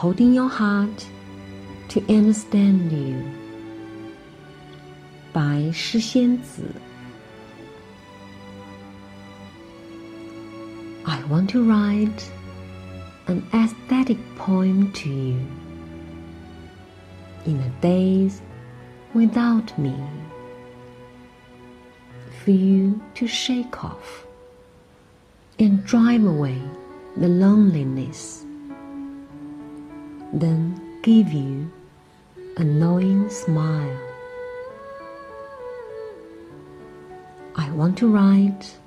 holding your heart to understand you. 白诗仙子 I want to write an aesthetic poem to you in the days without me for you to shake off and drive away the loneliness then give you a knowing smile. I want to write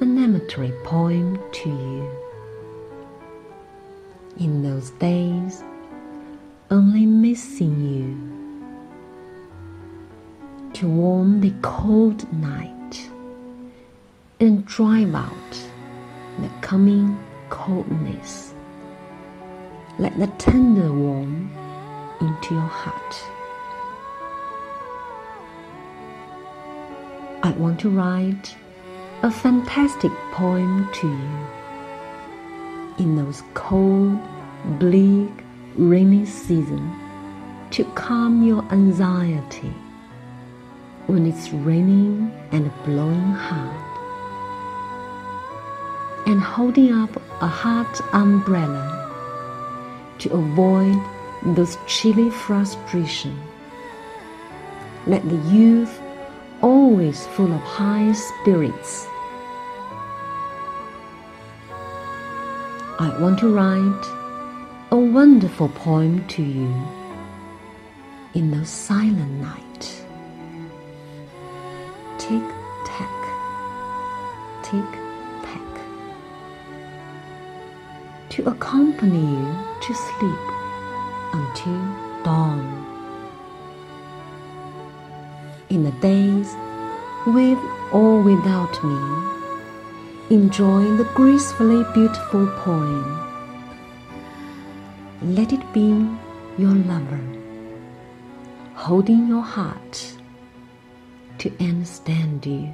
an amatory poem to you. In those days, only missing you to warm the cold night and drive out the coming coldness. Let the tender warm into your heart. I want to write a fantastic poem to you in those cold, bleak, rainy seasons to calm your anxiety when it's raining and blowing hard and holding up a hot umbrella to avoid those chilly frustration. Let the youth always full of high spirits. I want to write a wonderful poem to you in the silent night. Tick tack, tick tack, to accompany you to sleep until dawn. In the days with or without me, enjoy the gracefully beautiful poem. Let it be your lover, holding your heart to understand you.